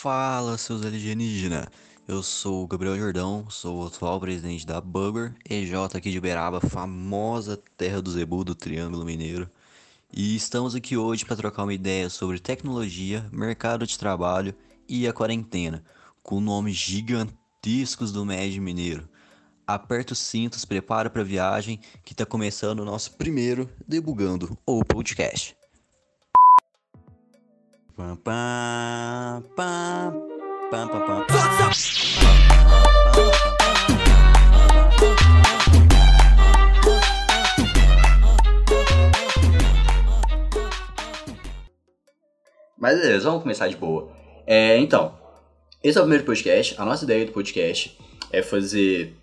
Fala, seus alienígenas! Eu sou o Gabriel Jordão, sou o atual presidente da Bugger, EJ aqui de Uberaba, famosa terra do Zebu do Triângulo Mineiro. E estamos aqui hoje para trocar uma ideia sobre tecnologia, mercado de trabalho e a quarentena, com nomes gigantescos do Médio Mineiro. Aperta os cintos, prepara para a viagem, que está começando o nosso primeiro Debugando ou Podcast. Mas beleza, vamos começar de boa. É, então, esse é o primeiro podcast. A nossa ideia do podcast é fazer.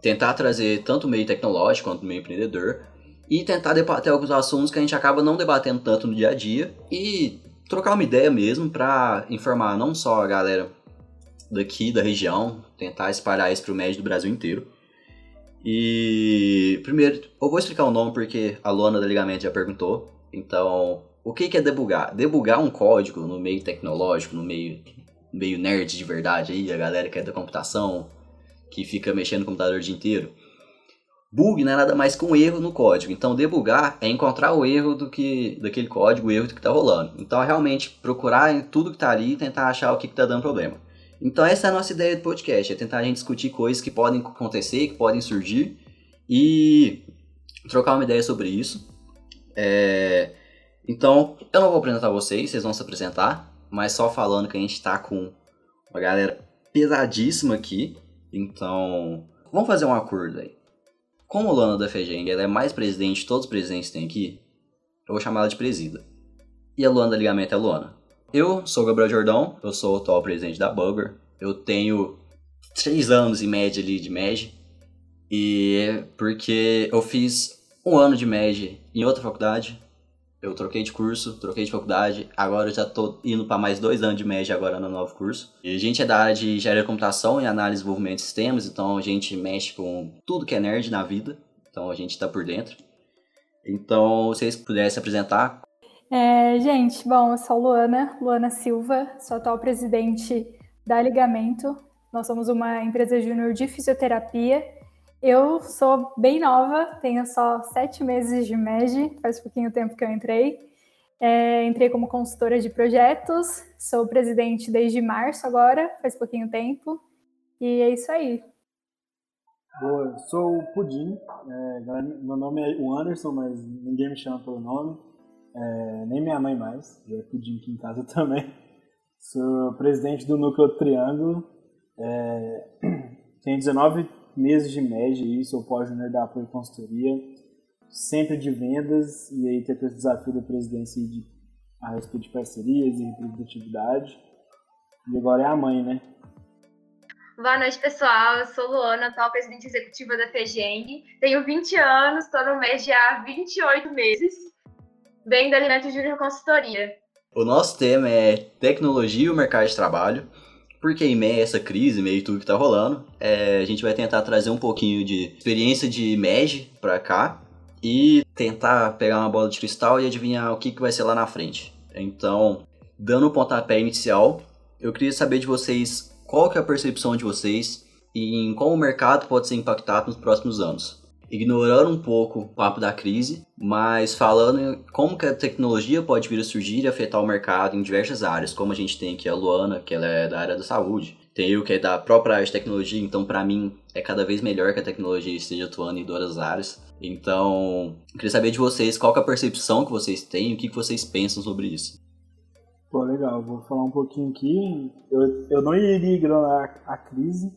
tentar trazer tanto o meio tecnológico quanto o meio empreendedor e tentar debater alguns assuntos que a gente acaba não debatendo tanto no dia a dia e trocar uma ideia mesmo para informar não só a galera daqui da região, tentar espalhar isso para o médio do Brasil inteiro. E primeiro, eu vou explicar o nome porque a Luana da Ligamento já perguntou. Então, o que, que é debugar? Debugar um código no meio tecnológico, no meio, meio nerd de verdade aí, a galera que é da computação, que fica mexendo no computador o dia inteiro. Bug não é nada mais que um erro no código. Então, debugar é encontrar o erro do que daquele código, o erro do que está rolando. Então, é realmente procurar em tudo que está ali e tentar achar o que está dando problema. Então, essa é a nossa ideia do podcast: é tentar a gente discutir coisas que podem acontecer, que podem surgir e trocar uma ideia sobre isso. É... Então, eu não vou apresentar vocês, vocês vão se apresentar, mas só falando que a gente está com uma galera pesadíssima aqui. Então, vamos fazer um acordo aí. Como a Luana da Fejeng ela é mais presidente de todos os presidentes tem aqui, eu vou chamar ela de presida. E a Luana da Ligamento é a Luana. Eu sou o Gabriel Jordão, eu sou o atual presidente da Bugger. Eu tenho três anos em média ali de MED. E é porque eu fiz um ano de MED em outra faculdade. Eu troquei de curso, troquei de faculdade. Agora eu já tô indo para mais dois anos de MED agora no novo curso. E a gente é da área de engenharia de computação e análise e desenvolvimento de sistemas. Então a gente mexe com tudo que é nerd na vida. Então a gente tá por dentro. Então, se vocês pudessem se apresentar, é, gente, bom, eu sou Luana, Luana Silva, sou atual presidente da Ligamento. Nós somos uma empresa júnior de fisioterapia. Eu sou bem nova, tenho só sete meses de MED, faz pouquinho tempo que eu entrei. É, entrei como consultora de projetos, sou presidente desde março agora, faz pouquinho tempo. E é isso aí. Boa, sou o Pudim. É, meu nome é Anderson, mas ninguém me chama pelo nome. É, nem minha mãe mais, já é pudim aqui em casa também. Sou presidente do Núcleo Triângulo. É, tenho 19 meses de média e sou pós-júnior da Apoio Consultoria. Sempre de vendas e aí tem esse desafio da presidência de, a respeito de parcerias e representatividade. E agora é a mãe, né? Boa noite, pessoal. Eu sou Luana, atual presidente executiva da FEGENG. Tenho 20 anos, estou no mês já há 28 meses bem da Alimento Júnior Consultoria. O nosso tema é tecnologia e o mercado de trabalho. Porque em meio a essa crise, meio tudo que tá rolando, é, a gente vai tentar trazer um pouquinho de experiência de MEG para cá e tentar pegar uma bola de cristal e adivinhar o que, que vai ser lá na frente. Então, dando o pontapé inicial, eu queria saber de vocês qual que é a percepção de vocês em como o mercado pode ser impactado nos próximos anos ignorando um pouco o papo da crise, mas falando como que a tecnologia pode vir a surgir e afetar o mercado em diversas áreas, como a gente tem aqui a Luana, que ela é da área da saúde, tem eu que é da própria área de tecnologia, então para mim é cada vez melhor que a tecnologia esteja atuando em duas áreas. Então, queria saber de vocês qual é a percepção que vocês têm, o que vocês pensam sobre isso. Pô, legal, vou falar um pouquinho aqui. Eu, eu não iria ignorar a crise,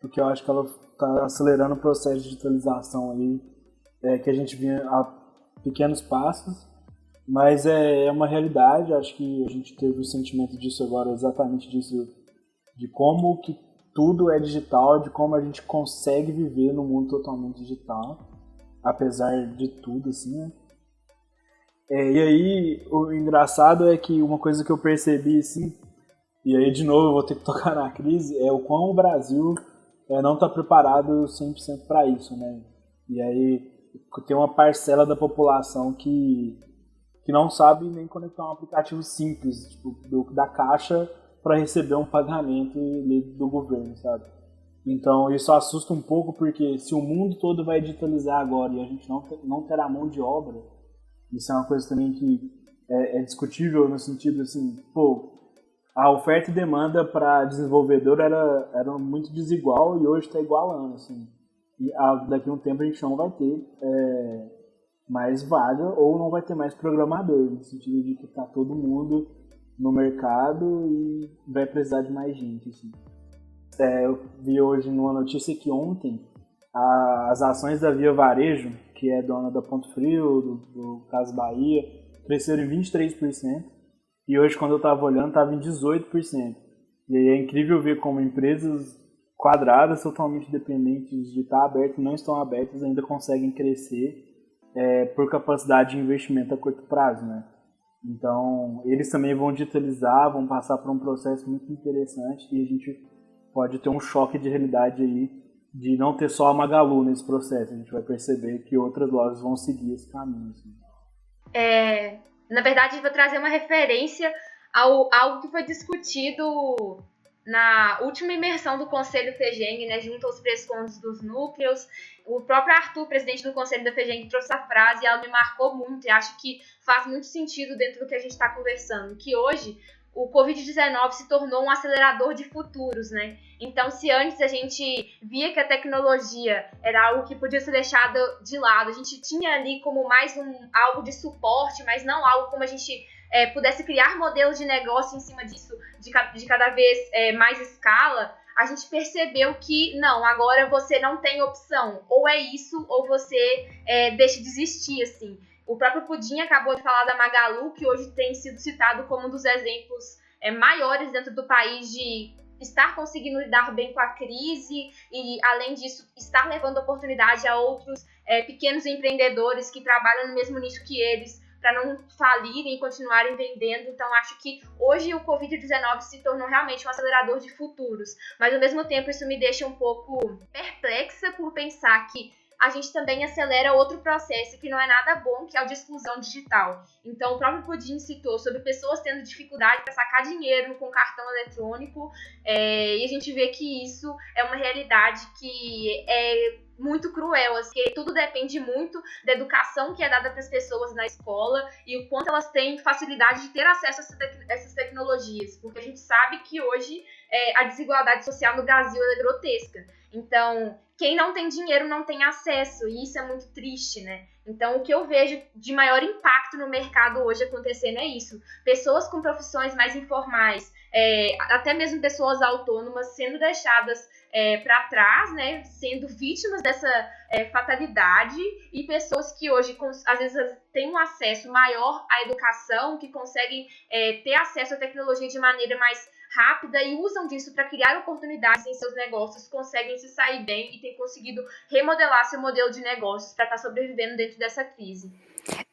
porque eu acho que ela está acelerando o processo de digitalização aí, é, que a gente vinha a pequenos passos, mas é, é uma realidade, acho que a gente teve o sentimento disso agora, exatamente disso, de como que tudo é digital, de como a gente consegue viver no mundo totalmente digital, apesar de tudo, assim, né? É, e aí, o engraçado é que uma coisa que eu percebi, assim, e aí de novo eu vou ter que tocar na crise, é o quão o Brasil é, não está preparado 100% para isso, né? E aí tem uma parcela da população que, que não sabe nem conectar um aplicativo simples, tipo, do, da caixa para receber um pagamento do governo, sabe? Então isso assusta um pouco porque se o mundo todo vai digitalizar agora e a gente não, não terá mão de obra, isso é uma coisa também que é, é discutível no sentido assim, pô, a oferta e demanda para desenvolvedor era, era muito desigual e hoje está igualando, assim. E a, daqui a um tempo a gente não vai ter é, mais vaga ou não vai ter mais programador, no sentido de que está todo mundo no mercado e vai precisar de mais gente, assim. É, eu vi hoje numa notícia que ontem a, as ações da Via Varejo, que é dona da Ponto Frio, do, do Caso Bahia, cresceram em 23%, e hoje quando eu estava olhando estava em 18%. E aí é incrível ver como empresas quadradas, totalmente dependentes de estar abertas, não estão abertas, ainda conseguem crescer é, por capacidade de investimento a curto prazo, né? Então, eles também vão digitalizar, vão passar por um processo muito interessante e a gente pode ter um choque de realidade aí de não ter só a Magalu nesse processo. A gente vai perceber que outras lojas vão seguir esse caminho. Assim. É, na verdade, vou trazer uma referência ao algo que foi discutido na última imersão do Conselho FEGENG, né, junto aos prescontos dos núcleos, o próprio Arthur, presidente do Conselho da FEGENG, trouxe a frase e ela me marcou muito e acho que faz muito sentido dentro do que a gente está conversando, que hoje o Covid-19 se tornou um acelerador de futuros, né? Então, se antes a gente via que a tecnologia era algo que podia ser deixado de lado, a gente tinha ali como mais um algo de suporte, mas não algo como a gente é, pudesse criar modelos de negócio em cima disso de, de cada vez é, mais escala, a gente percebeu que não, agora você não tem opção. Ou é isso, ou você é, deixa de existir, assim. O próprio Pudim acabou de falar da Magalu, que hoje tem sido citado como um dos exemplos é, maiores dentro do país de estar conseguindo lidar bem com a crise e, além disso, estar levando oportunidade a outros é, pequenos empreendedores que trabalham no mesmo nicho que eles para não falirem e continuarem vendendo. Então, acho que hoje o Covid-19 se tornou realmente um acelerador de futuros. Mas, ao mesmo tempo, isso me deixa um pouco perplexa por pensar que a gente também acelera outro processo que não é nada bom, que é o de exclusão digital. Então, o próprio Pudim citou sobre pessoas tendo dificuldade para sacar dinheiro com cartão eletrônico, é, e a gente vê que isso é uma realidade que é muito cruel, assim, que tudo depende muito da educação que é dada para as pessoas na escola e o quanto elas têm facilidade de ter acesso a essas tecnologias, porque a gente sabe que hoje é, a desigualdade social no Brasil é grotesca. Então, quem não tem dinheiro não tem acesso, e isso é muito triste, né? Então, o que eu vejo de maior impacto no mercado hoje acontecendo é isso. Pessoas com profissões mais informais, é, até mesmo pessoas autônomas sendo deixadas é, para trás, né, sendo vítimas dessa é, fatalidade e pessoas que hoje às vezes têm um acesso maior à educação, que conseguem é, ter acesso à tecnologia de maneira mais rápida e usam disso para criar oportunidades em seus negócios, conseguem se sair bem e têm conseguido remodelar seu modelo de negócios para estar tá sobrevivendo dentro dessa crise.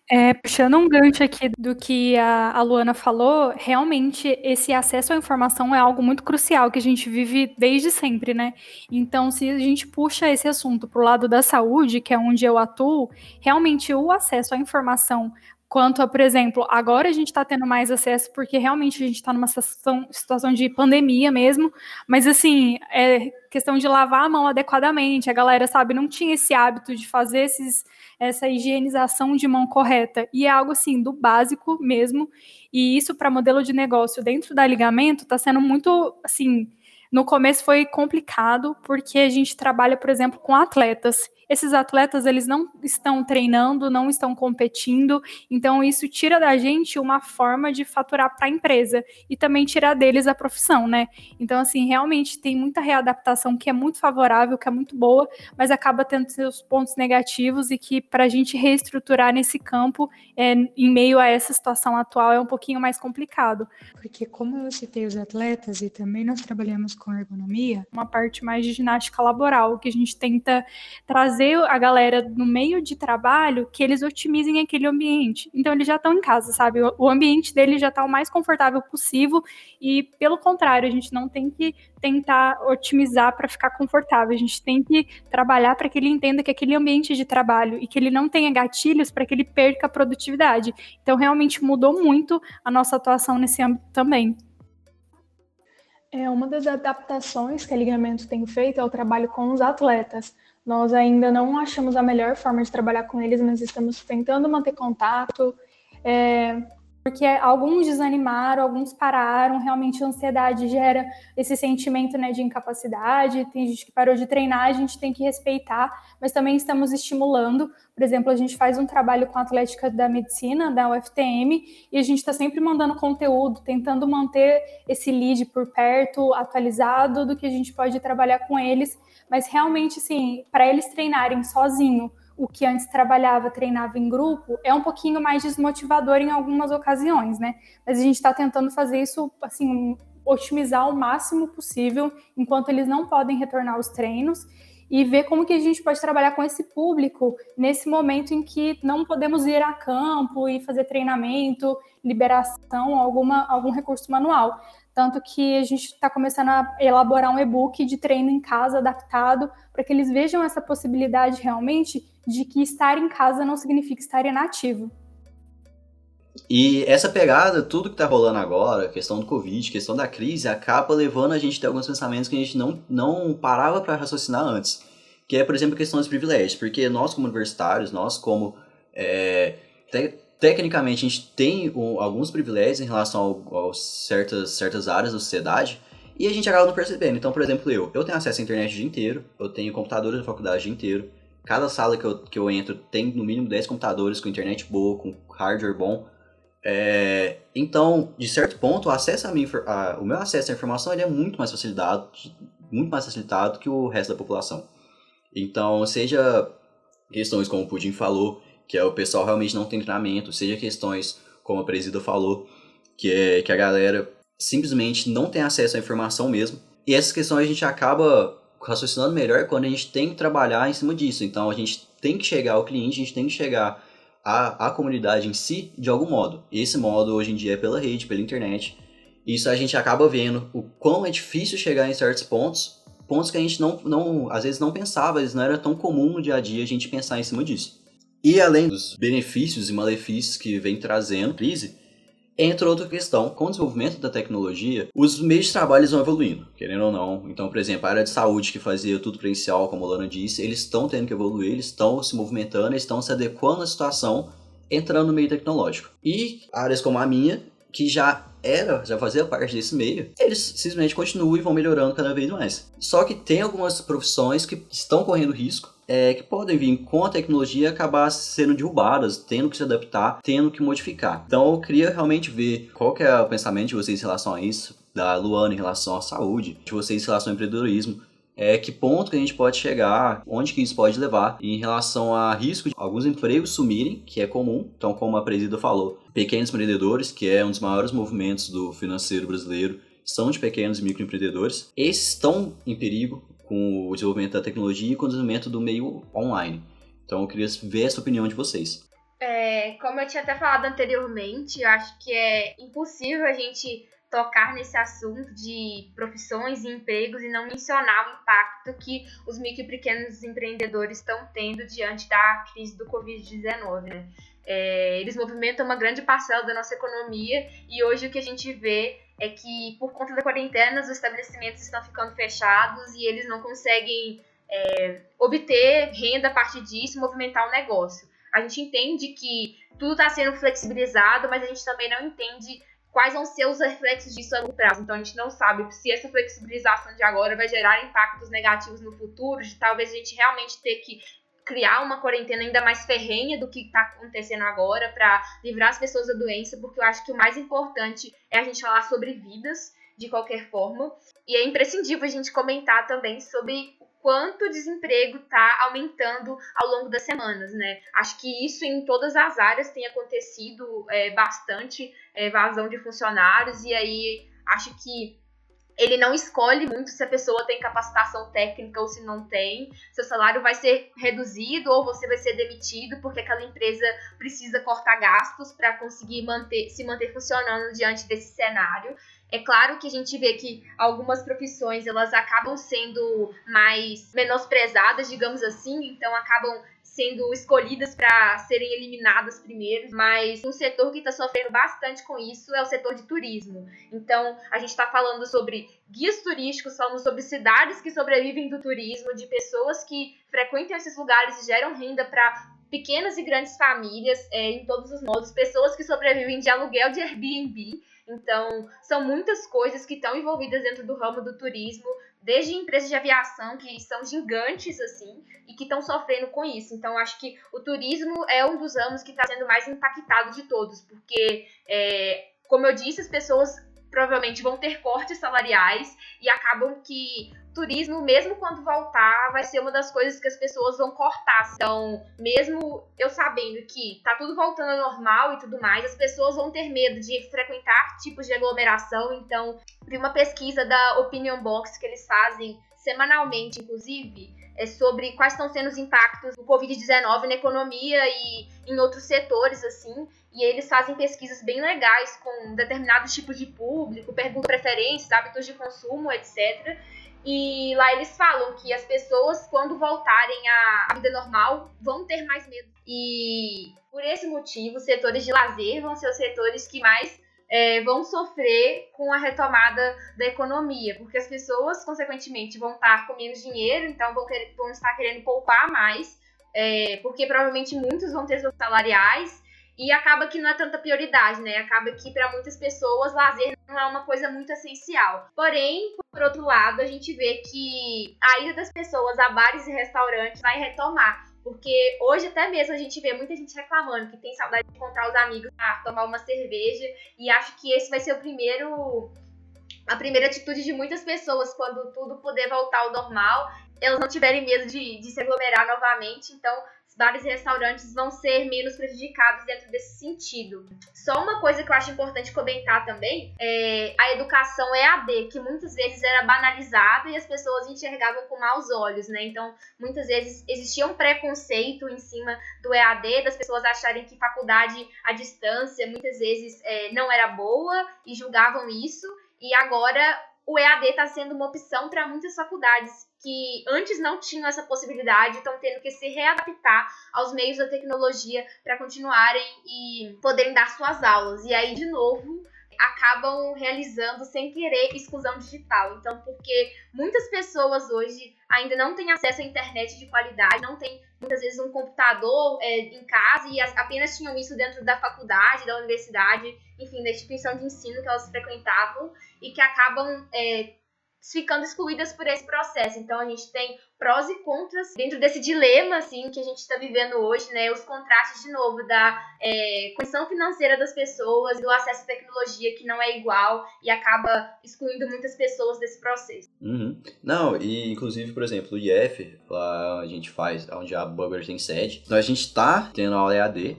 É, puxando um gancho aqui do que a, a, Luana falou, realmente esse acesso à informação é algo muito crucial que a gente vive desde sempre, né? Então, se a gente puxa esse assunto para o lado da saúde, que é onde eu atuo, realmente o acesso à informação Quanto a, por exemplo, agora a gente está tendo mais acesso porque realmente a gente está numa situação, situação de pandemia mesmo, mas assim, é questão de lavar a mão adequadamente. A galera, sabe, não tinha esse hábito de fazer esses, essa higienização de mão correta. E é algo assim, do básico mesmo. E isso para modelo de negócio dentro da ligamento está sendo muito assim. No começo foi complicado, porque a gente trabalha, por exemplo, com atletas esses atletas eles não estão treinando, não estão competindo, então isso tira da gente uma forma de faturar para a empresa e também tirar deles a profissão, né? Então assim, realmente tem muita readaptação que é muito favorável, que é muito boa, mas acaba tendo seus pontos negativos e que para a gente reestruturar nesse campo, é, em meio a essa situação atual, é um pouquinho mais complicado. Porque como eu citei os atletas e também nós trabalhamos com ergonomia, uma parte mais de ginástica laboral que a gente tenta trazer a galera no meio de trabalho que eles otimizem aquele ambiente. Então eles já estão em casa, sabe? O ambiente deles já está o mais confortável possível e pelo contrário, a gente não tem que tentar otimizar para ficar confortável. A gente tem que trabalhar para que ele entenda que aquele ambiente de trabalho e que ele não tenha gatilhos para que ele perca a produtividade. Então realmente mudou muito a nossa atuação nesse âmbito também. É, uma das adaptações que a Ligamento tem feito é o trabalho com os atletas. Nós ainda não achamos a melhor forma de trabalhar com eles, mas estamos tentando manter contato, é, porque alguns desanimaram, alguns pararam, realmente a ansiedade gera esse sentimento né, de incapacidade, tem gente que parou de treinar, a gente tem que respeitar, mas também estamos estimulando, por exemplo, a gente faz um trabalho com a Atlética da Medicina, da UFTM, e a gente está sempre mandando conteúdo, tentando manter esse lead por perto, atualizado do que a gente pode trabalhar com eles, mas realmente, sim, para eles treinarem sozinho, o que antes trabalhava, treinava em grupo, é um pouquinho mais desmotivador em algumas ocasiões, né? Mas a gente está tentando fazer isso, assim, otimizar o máximo possível enquanto eles não podem retornar aos treinos e ver como que a gente pode trabalhar com esse público nesse momento em que não podemos ir a campo e fazer treinamento, liberação, alguma, algum recurso manual. Tanto que a gente está começando a elaborar um e-book de treino em casa adaptado para que eles vejam essa possibilidade realmente de que estar em casa não significa estar inativo. E essa pegada, tudo que está rolando agora, questão do Covid, questão da crise, acaba levando a gente a ter alguns pensamentos que a gente não, não parava para raciocinar antes. Que é, por exemplo, a questão dos privilégios. Porque nós, como universitários, nós, como é, tecnicamente a gente tem um, alguns privilégios em relação a certas, certas áreas da sociedade e a gente acaba não percebendo. Então, por exemplo, eu, eu tenho acesso à internet o dia inteiro, eu tenho computadores da faculdade o dia inteiro, cada sala que eu, que eu entro tem no mínimo 10 computadores com internet boa, com hardware bom. É, então, de certo ponto, o, acesso a mim, a, o meu acesso à informação ele é muito mais facilitado, muito mais facilitado que o resto da população. Então, seja questões como o Pudim falou, que é o pessoal realmente não tem treinamento, seja questões como a presida falou, que é que a galera simplesmente não tem acesso à informação mesmo. E essas questões a gente acaba raciocinando melhor quando a gente tem que trabalhar em cima disso. Então a gente tem que chegar ao cliente, a gente tem que chegar à, à comunidade em si de algum modo. E esse modo hoje em dia é pela rede, pela internet. Isso a gente acaba vendo o quão é difícil chegar em certos pontos, pontos que a gente não, não às vezes não pensava, às vezes não era tão comum no dia a dia a gente pensar em cima disso. E além dos benefícios e malefícios que vem trazendo a crise, entra outra questão. Com o desenvolvimento da tecnologia, os meios de trabalho vão evoluindo, querendo ou não. Então, por exemplo, a área de saúde que fazia tudo presencial, como a Lana disse, eles estão tendo que evoluir, eles estão se movimentando, eles estão se adequando à situação, entrando no meio tecnológico. E áreas como a minha, que já era, já fazia parte desse meio, eles simplesmente continuam e vão melhorando cada vez mais. Só que tem algumas profissões que estão correndo risco é, que podem vir com a tecnologia acabar sendo derrubadas, tendo que se adaptar, tendo que modificar. Então eu queria realmente ver qual que é o pensamento de vocês em relação a isso, da Luana em relação à saúde, de vocês em relação ao empreendedorismo, é, que ponto que a gente pode chegar, onde que isso pode levar em relação a risco de alguns empregos sumirem, que é comum, então como a presida falou, pequenos empreendedores, que é um dos maiores movimentos do financeiro brasileiro, são de pequenos e microempreendedores, esses estão em perigo, com o desenvolvimento da tecnologia e com o desenvolvimento do meio online. Então eu queria ver essa opinião de vocês. É, como eu tinha até falado anteriormente, eu acho que é impossível a gente tocar nesse assunto de profissões e empregos e não mencionar o impacto que os micro e pequenos empreendedores estão tendo diante da crise do Covid-19. Né? É, eles movimentam uma grande parcela da nossa economia e hoje o que a gente vê é que por conta da quarentena os estabelecimentos estão ficando fechados e eles não conseguem é, obter renda a partir disso, movimentar o negócio. A gente entende que tudo está sendo flexibilizado, mas a gente também não entende quais vão ser os reflexos disso a longo prazo. Então a gente não sabe se essa flexibilização de agora vai gerar impactos negativos no futuro, de talvez a gente realmente ter que criar uma quarentena ainda mais ferrenha do que está acontecendo agora para livrar as pessoas da doença, porque eu acho que o mais importante é a gente falar sobre vidas de qualquer forma. E é imprescindível a gente comentar também sobre o quanto o desemprego está aumentando ao longo das semanas, né? Acho que isso em todas as áreas tem acontecido é, bastante é, evasão de funcionários, e aí acho que ele não escolhe muito se a pessoa tem capacitação técnica ou se não tem. Seu salário vai ser reduzido ou você vai ser demitido porque aquela empresa precisa cortar gastos para conseguir manter, se manter funcionando diante desse cenário. É claro que a gente vê que algumas profissões elas acabam sendo mais menosprezadas, digamos assim, então acabam sendo escolhidas para serem eliminadas primeiro, mas um setor que está sofrendo bastante com isso é o setor de turismo. Então, a gente está falando sobre guias turísticos, falando sobre cidades que sobrevivem do turismo, de pessoas que frequentam esses lugares e geram renda para pequenas e grandes famílias, é, em todos os modos, pessoas que sobrevivem de aluguel de Airbnb. Então, são muitas coisas que estão envolvidas dentro do ramo do turismo, desde empresas de aviação que são gigantes assim e que estão sofrendo com isso. Então, acho que o turismo é um dos ramos que está sendo mais impactado de todos, porque, é, como eu disse, as pessoas provavelmente vão ter cortes salariais e acabam que turismo, mesmo quando voltar, vai ser uma das coisas que as pessoas vão cortar. Então, mesmo eu sabendo que tá tudo voltando ao normal e tudo mais, as pessoas vão ter medo de frequentar tipos de aglomeração. Então, vi uma pesquisa da Opinion Box que eles fazem semanalmente, inclusive, é sobre quais estão sendo os impactos do Covid-19 na economia e em outros setores, assim. E eles fazem pesquisas bem legais com determinados tipos de público, perguntam preferências, hábitos de consumo, etc. E lá eles falam que as pessoas, quando voltarem à vida normal, vão ter mais medo. E por esse motivo, os setores de lazer vão ser os setores que mais é, vão sofrer com a retomada da economia, porque as pessoas, consequentemente, vão estar com menos dinheiro, então vão, querer, vão estar querendo poupar mais, é, porque provavelmente muitos vão ter seus salariais e acaba que não é tanta prioridade, né? Acaba que para muitas pessoas lazer não é uma coisa muito essencial. Porém, por outro lado, a gente vê que a ida das pessoas a bares e restaurantes vai retomar. Porque hoje até mesmo a gente vê muita gente reclamando que tem saudade de encontrar os amigos para tomar uma cerveja. E acho que esse vai ser o primeiro. A primeira atitude de muitas pessoas quando tudo puder voltar ao normal, elas não tiverem medo de, de se aglomerar novamente. Então, bares e restaurantes vão ser menos prejudicados dentro desse sentido. Só uma coisa que eu acho importante comentar também é a educação EAD, que muitas vezes era banalizada e as pessoas enxergavam com maus olhos, né? Então, muitas vezes existia um preconceito em cima do EAD, das pessoas acharem que faculdade à distância muitas vezes é, não era boa e julgavam isso. E agora o EAD está sendo uma opção para muitas faculdades que antes não tinham essa possibilidade, estão tendo que se readaptar aos meios da tecnologia para continuarem e poderem dar suas aulas. E aí, de novo, acabam realizando sem querer exclusão digital. Então, porque muitas pessoas hoje ainda não têm acesso à internet de qualidade, não têm muitas vezes um computador é, em casa e apenas tinham isso dentro da faculdade, da universidade, enfim, da instituição de ensino que elas frequentavam e que acabam é, ficando excluídas por esse processo. Então a gente tem prós e contras dentro desse dilema assim que a gente está vivendo hoje, né? Os contrastes de novo da é, condição financeira das pessoas, do acesso à tecnologia que não é igual e acaba excluindo muitas pessoas desse processo. Uhum. Não, e inclusive, por exemplo, o IF, lá a gente faz, onde a Bugger tem sede, então a gente está tendo aula EAD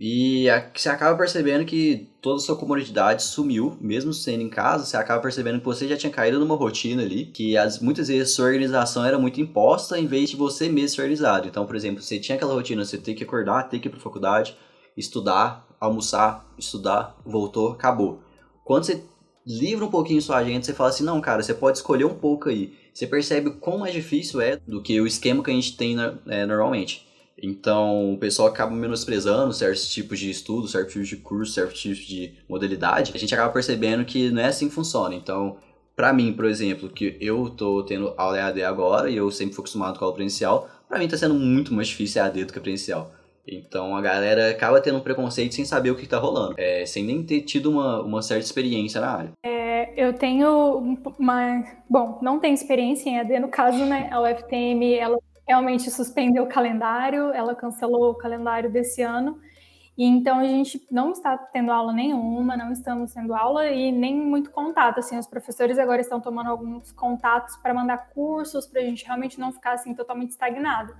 e você acaba percebendo que toda a sua comodidade sumiu, mesmo sendo em casa, você acaba percebendo que você já tinha caído numa rotina ali, que as, muitas vezes sua organização era muito imposta em vez de você mesmo ser organizado. Então, por exemplo, você tinha aquela rotina, você tem que acordar, ter que ir para faculdade, estudar, almoçar, estudar, voltou, acabou. Quando você livra um pouquinho sua agenda, você fala assim, não, cara, você pode escolher um pouco aí. Você percebe quão mais difícil é do que o esquema que a gente tem é, normalmente. Então, o pessoal acaba menosprezando certos tipos de estudo, certos tipos de curso, certos tipos de modalidade. A gente acaba percebendo que não é assim que funciona. Então, para mim, por exemplo, que eu tô tendo aula EAD agora e eu sempre fui acostumado com aula presencial, para mim tá sendo muito mais difícil EAD do que presencial. Então a galera acaba tendo um preconceito sem saber o que tá rolando, é, sem nem ter tido uma, uma certa experiência na área. É, eu tenho uma. Bom, não tenho experiência em EAD, no caso, né? A UFTM ela realmente suspendeu o calendário, ela cancelou o calendário desse ano. E então a gente não está tendo aula nenhuma, não estamos tendo aula e nem muito contato. Assim, os professores agora estão tomando alguns contatos para mandar cursos para a gente realmente não ficar assim totalmente estagnado.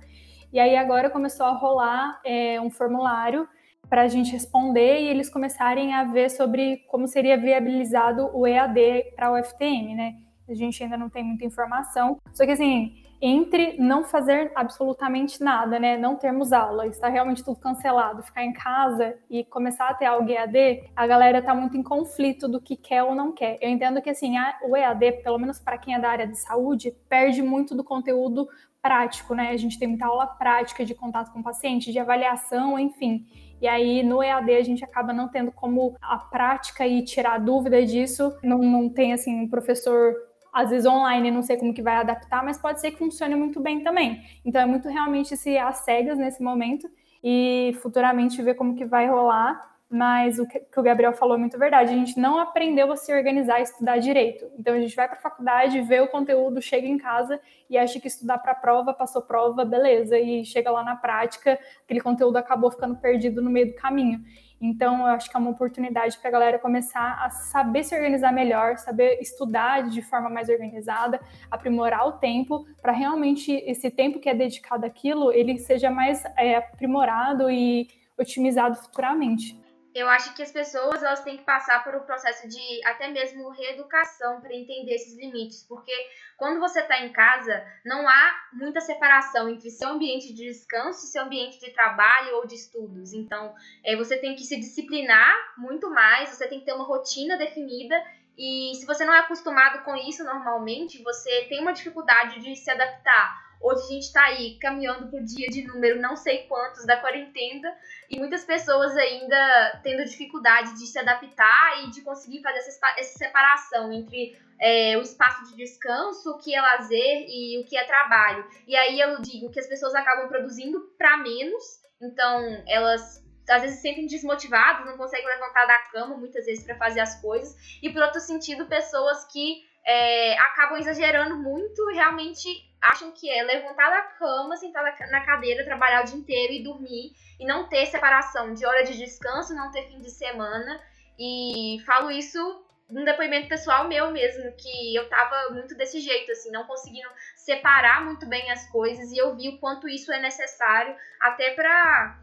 E aí agora começou a rolar é, um formulário para a gente responder e eles começarem a ver sobre como seria viabilizado o EAD para o UFTM, né? A gente ainda não tem muita informação. Só que assim, entre não fazer absolutamente nada, né? Não termos aula, está realmente tudo cancelado, ficar em casa e começar a ter algo EAD, a galera está muito em conflito do que quer ou não quer. Eu entendo que assim, a, o EAD, pelo menos para quem é da área de saúde, perde muito do conteúdo prático, né? A gente tem muita aula prática de contato com o paciente, de avaliação, enfim. E aí, no EAD, a gente acaba não tendo como a prática e tirar dúvida disso. Não, não tem, assim, um professor às vezes online não sei como que vai adaptar, mas pode ser que funcione muito bem também. Então é muito realmente se às cegas nesse momento e futuramente ver como que vai rolar. Mas o que o Gabriel falou é muito verdade. A gente não aprendeu a se organizar e estudar direito. Então a gente vai para a faculdade, vê o conteúdo, chega em casa e acha que estudar para prova, passou prova, beleza. E chega lá na prática, aquele conteúdo acabou ficando perdido no meio do caminho. Então, eu acho que é uma oportunidade para a galera começar a saber se organizar melhor, saber estudar de forma mais organizada, aprimorar o tempo, para realmente esse tempo que é dedicado àquilo, ele seja mais é, aprimorado e otimizado futuramente eu acho que as pessoas elas têm que passar por um processo de até mesmo reeducação para entender esses limites, porque quando você está em casa, não há muita separação entre seu ambiente de descanso e seu ambiente de trabalho ou de estudos. Então, é, você tem que se disciplinar muito mais, você tem que ter uma rotina definida e se você não é acostumado com isso normalmente, você tem uma dificuldade de se adaptar Hoje a gente está aí caminhando para o dia de número não sei quantos da quarentena e muitas pessoas ainda tendo dificuldade de se adaptar e de conseguir fazer essa, essa separação entre é, o espaço de descanso, o que é lazer e o que é trabalho. E aí eu digo que as pessoas acabam produzindo para menos, então elas às vezes se sentem desmotivadas, não conseguem levantar da cama muitas vezes para fazer as coisas, e por outro sentido, pessoas que é, acabam exagerando muito e realmente acham que é levantar da cama, sentar na cadeira, trabalhar o dia inteiro e dormir e não ter separação de hora de descanso, não ter fim de semana. E falo isso num depoimento pessoal meu mesmo, que eu tava muito desse jeito, assim, não conseguindo separar muito bem as coisas e eu vi o quanto isso é necessário até pra,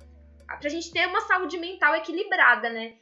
pra gente ter uma saúde mental equilibrada, né?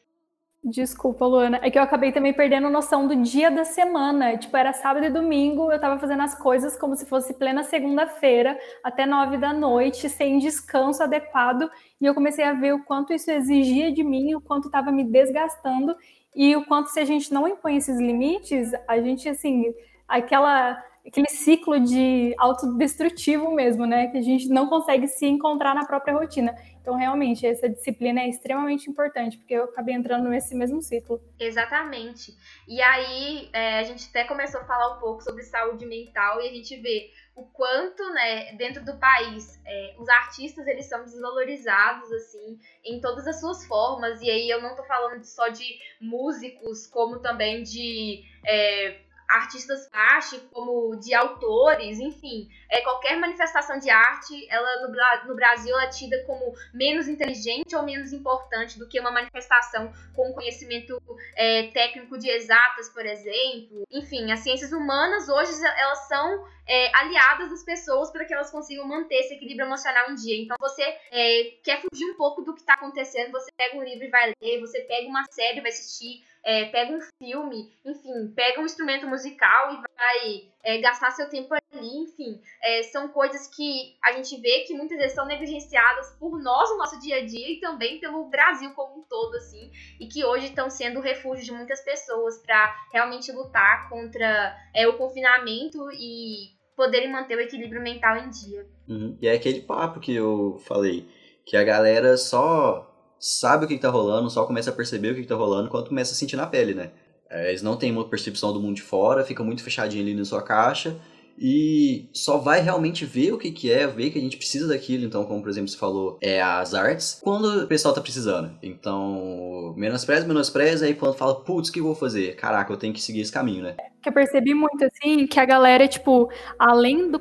Desculpa, Luana. É que eu acabei também perdendo noção do dia da semana. Tipo, era sábado e domingo, eu tava fazendo as coisas como se fosse plena segunda-feira, até nove da noite, sem descanso adequado. E eu comecei a ver o quanto isso exigia de mim, o quanto estava me desgastando e o quanto se a gente não impõe esses limites, a gente, assim, aquela aquele ciclo de autodestrutivo mesmo, né? Que a gente não consegue se encontrar na própria rotina. Então, realmente, essa disciplina é extremamente importante, porque eu acabei entrando nesse mesmo ciclo. Exatamente. E aí, é, a gente até começou a falar um pouco sobre saúde mental e a gente vê o quanto, né, dentro do país, é, os artistas, eles são desvalorizados, assim, em todas as suas formas. E aí, eu não tô falando só de músicos, como também de... É, artistas plásticos, como de autores, enfim, é, qualquer manifestação de arte, ela no, no Brasil é tida como menos inteligente ou menos importante do que uma manifestação com conhecimento é, técnico de exatas, por exemplo. Enfim, as ciências humanas hoje elas são é, aliadas das pessoas para que elas consigam manter esse equilíbrio emocional em dia. Então, você é, quer fugir um pouco do que está acontecendo, você pega um livro e vai ler, você pega uma série e vai assistir é, pega um filme, enfim, pega um instrumento musical e vai é, gastar seu tempo ali, enfim. É, são coisas que a gente vê que muitas vezes são negligenciadas por nós no nosso dia a dia e também pelo Brasil como um todo, assim, e que hoje estão sendo refúgio de muitas pessoas para realmente lutar contra é, o confinamento e poderem manter o equilíbrio mental em dia. Uhum. E é aquele papo que eu falei, que a galera só sabe o que, está rolando, só começa a perceber o que, está rolando quando começa a sentir na pele, né? É, eles não têm uma percepção do mundo de fora, fica muito fechadinho ali na sua caixa e só vai realmente ver o que, que é, ver que a gente precisa daquilo. Então, como por exemplo você falou, é as artes, quando o pessoal tá precisando. Então, menospreza, menospreza, aí quando fala, putz, o que eu vou fazer? Caraca, eu tenho que seguir esse caminho, né? Que eu percebi muito, assim, que a galera, tipo, além do,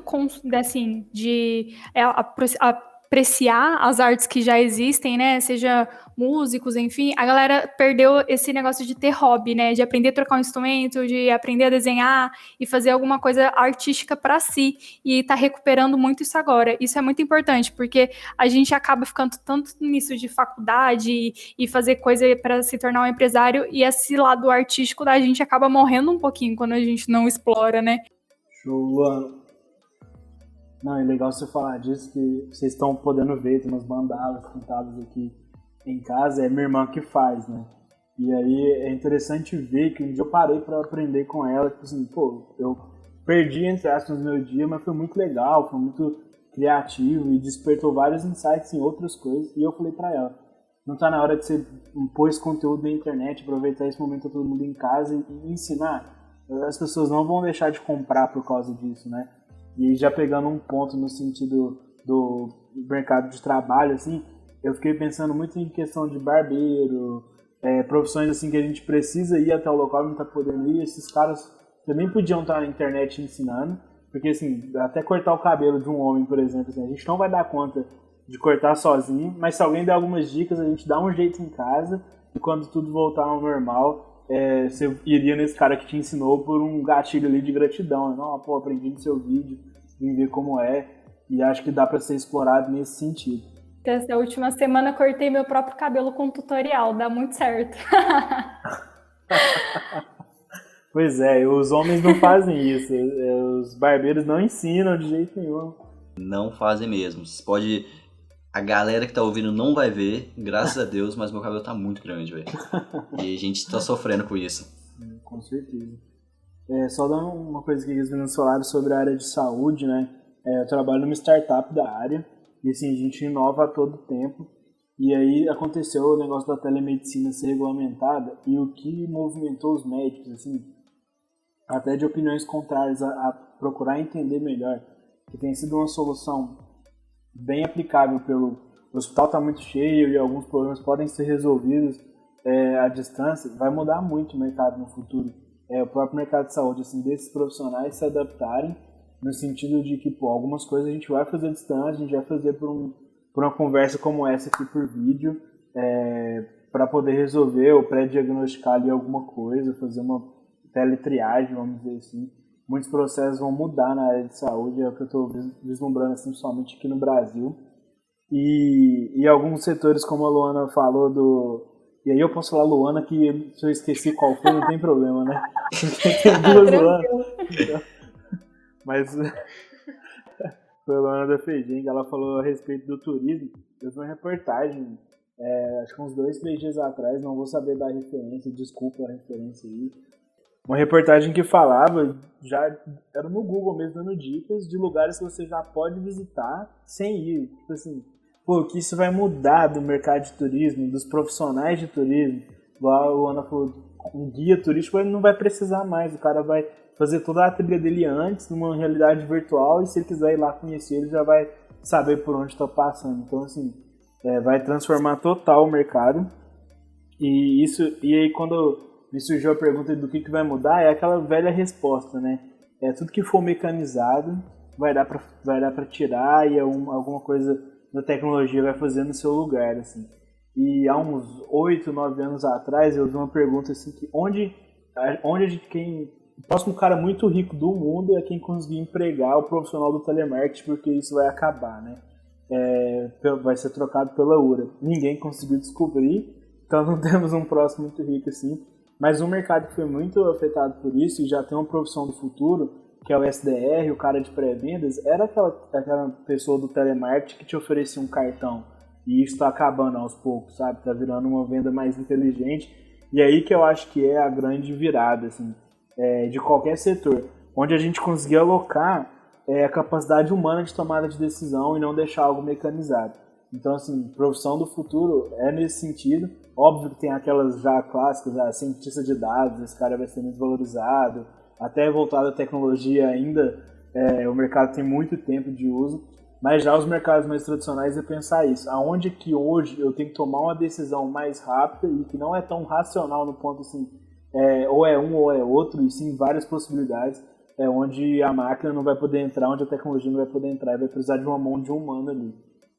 assim, de é, a, a apreciar as artes que já existem, né? Seja músicos, enfim, a galera perdeu esse negócio de ter hobby, né? De aprender a trocar um instrumento, de aprender a desenhar e fazer alguma coisa artística para si. E tá recuperando muito isso agora. Isso é muito importante, porque a gente acaba ficando tanto nisso de faculdade e, fazer coisa para se tornar um empresário, e esse lado artístico da gente acaba morrendo um pouquinho quando a gente não explora, né? Show, Não, é legal você falar disso, que vocês estão podendo ver, tem umas mandalas pintadas aqui em casa, é minha irmã que faz, né? E aí é interessante ver que um dia eu parei para aprender com ela, tipo assim, pô, eu perdi, entre aspas, no meu dia, mas foi muito legal, foi muito criativo e despertou vários insights em outras coisas. E eu falei para ela, não tá na hora de você pôr esse conteúdo na internet, aproveitar esse momento todo mundo em casa e ensinar? As pessoas não vão deixar de comprar por causa disso, né? E já pegando um ponto no sentido do mercado de trabalho, assim, eu fiquei pensando muito em questão de barbeiro, é, profissões assim que a gente precisa ir até o local não tá podendo ir. Esses caras também podiam estar na internet ensinando, porque assim, até cortar o cabelo de um homem, por exemplo, assim, a gente não vai dar conta de cortar sozinho, mas se alguém der algumas dicas, a gente dá um jeito em casa e quando tudo voltar ao normal, é, você iria nesse cara que te ensinou por um gatilho ali de gratidão. Né? Não, pô, aprendi no seu vídeo, vim ver como é, e acho que dá para ser explorado nesse sentido. Essa última semana cortei meu próprio cabelo com tutorial, dá muito certo. pois é, os homens não fazem isso, os barbeiros não ensinam de jeito nenhum. Não fazem mesmo. Você pode a galera que tá ouvindo não vai ver, graças a Deus, mas meu cabelo tá muito grande, velho. E a gente tá sofrendo com isso. Com certeza. É, só dando uma coisa que eles meninos falaram sobre a área de saúde, né? É, eu trabalho numa startup da área e assim, a gente inova a todo tempo. E aí aconteceu o negócio da telemedicina ser regulamentada e o que movimentou os médicos, assim, até de opiniões contrárias a, a procurar entender melhor, que tem sido uma solução bem aplicável pelo o hospital está muito cheio e alguns problemas podem ser resolvidos é, à distância, vai mudar muito o mercado no futuro. É, o próprio mercado de saúde, assim, desses profissionais se adaptarem no sentido de que, pô, algumas coisas a gente vai fazer à distância, a gente vai fazer por, um, por uma conversa como essa aqui por vídeo, é, para poder resolver ou pré-diagnosticar ali alguma coisa, fazer uma teletriagem, vamos dizer assim muitos processos vão mudar na área de saúde, é o que eu estou vislumbrando assim, somente aqui no Brasil. E, e alguns setores, como a Luana falou, do. E aí eu posso falar Luana, que se eu esqueci qual foi, não tem problema, né? tem duas Luana. Então, mas foi a Luana da Feijing, ela falou a respeito do turismo. Eu vi uma reportagem, é, acho que uns dois, três dias atrás, não vou saber dar referência, desculpa a referência aí, uma reportagem que falava, já era no Google mesmo, dando dicas de lugares que você já pode visitar sem ir. Tipo assim, pô, que isso vai mudar do mercado de turismo, dos profissionais de turismo. Igual o Ana falou, um guia turístico ele não vai precisar mais, o cara vai fazer toda a trilha dele antes, numa realidade virtual, e se ele quiser ir lá conhecer, ele já vai saber por onde está passando. Então, assim, é, vai transformar total o mercado. E isso, e aí quando me surgiu a pergunta do que, que vai mudar, é aquela velha resposta, né? É tudo que for mecanizado vai dar para vai dar para tirar e alguma coisa da tecnologia vai fazer no seu lugar, assim. E há uns 8, 9 anos atrás eu vi uma pergunta assim que onde onde quem o próximo cara muito rico do mundo é quem conseguir empregar o profissional do telemarketing, porque isso vai acabar, né? É, vai ser trocado pela URA. Ninguém conseguiu descobrir, então não temos um próximo muito rico assim. Mas um mercado que foi muito afetado por isso e já tem uma profissão do futuro, que é o SDR, o cara de pré-vendas, era aquela, aquela pessoa do telemarketing que te oferecia um cartão. E isso está acabando aos poucos, sabe? Está virando uma venda mais inteligente. E aí que eu acho que é a grande virada, assim, é, de qualquer setor. Onde a gente conseguir alocar é, a capacidade humana de tomada de decisão e não deixar algo mecanizado. Então, assim, profissão do futuro é nesse sentido. Óbvio que tem aquelas já clássicas, a ah, cientista de dados, esse cara vai ser muito valorizado. Até voltado à tecnologia ainda, é, o mercado tem muito tempo de uso. Mas já os mercados mais tradicionais é pensar isso. Aonde que hoje eu tenho que tomar uma decisão mais rápida e que não é tão racional no ponto assim, é, ou é um ou é outro, e sim várias possibilidades, é onde a máquina não vai poder entrar, onde a tecnologia não vai poder entrar, e vai precisar de uma mão de um humano ali.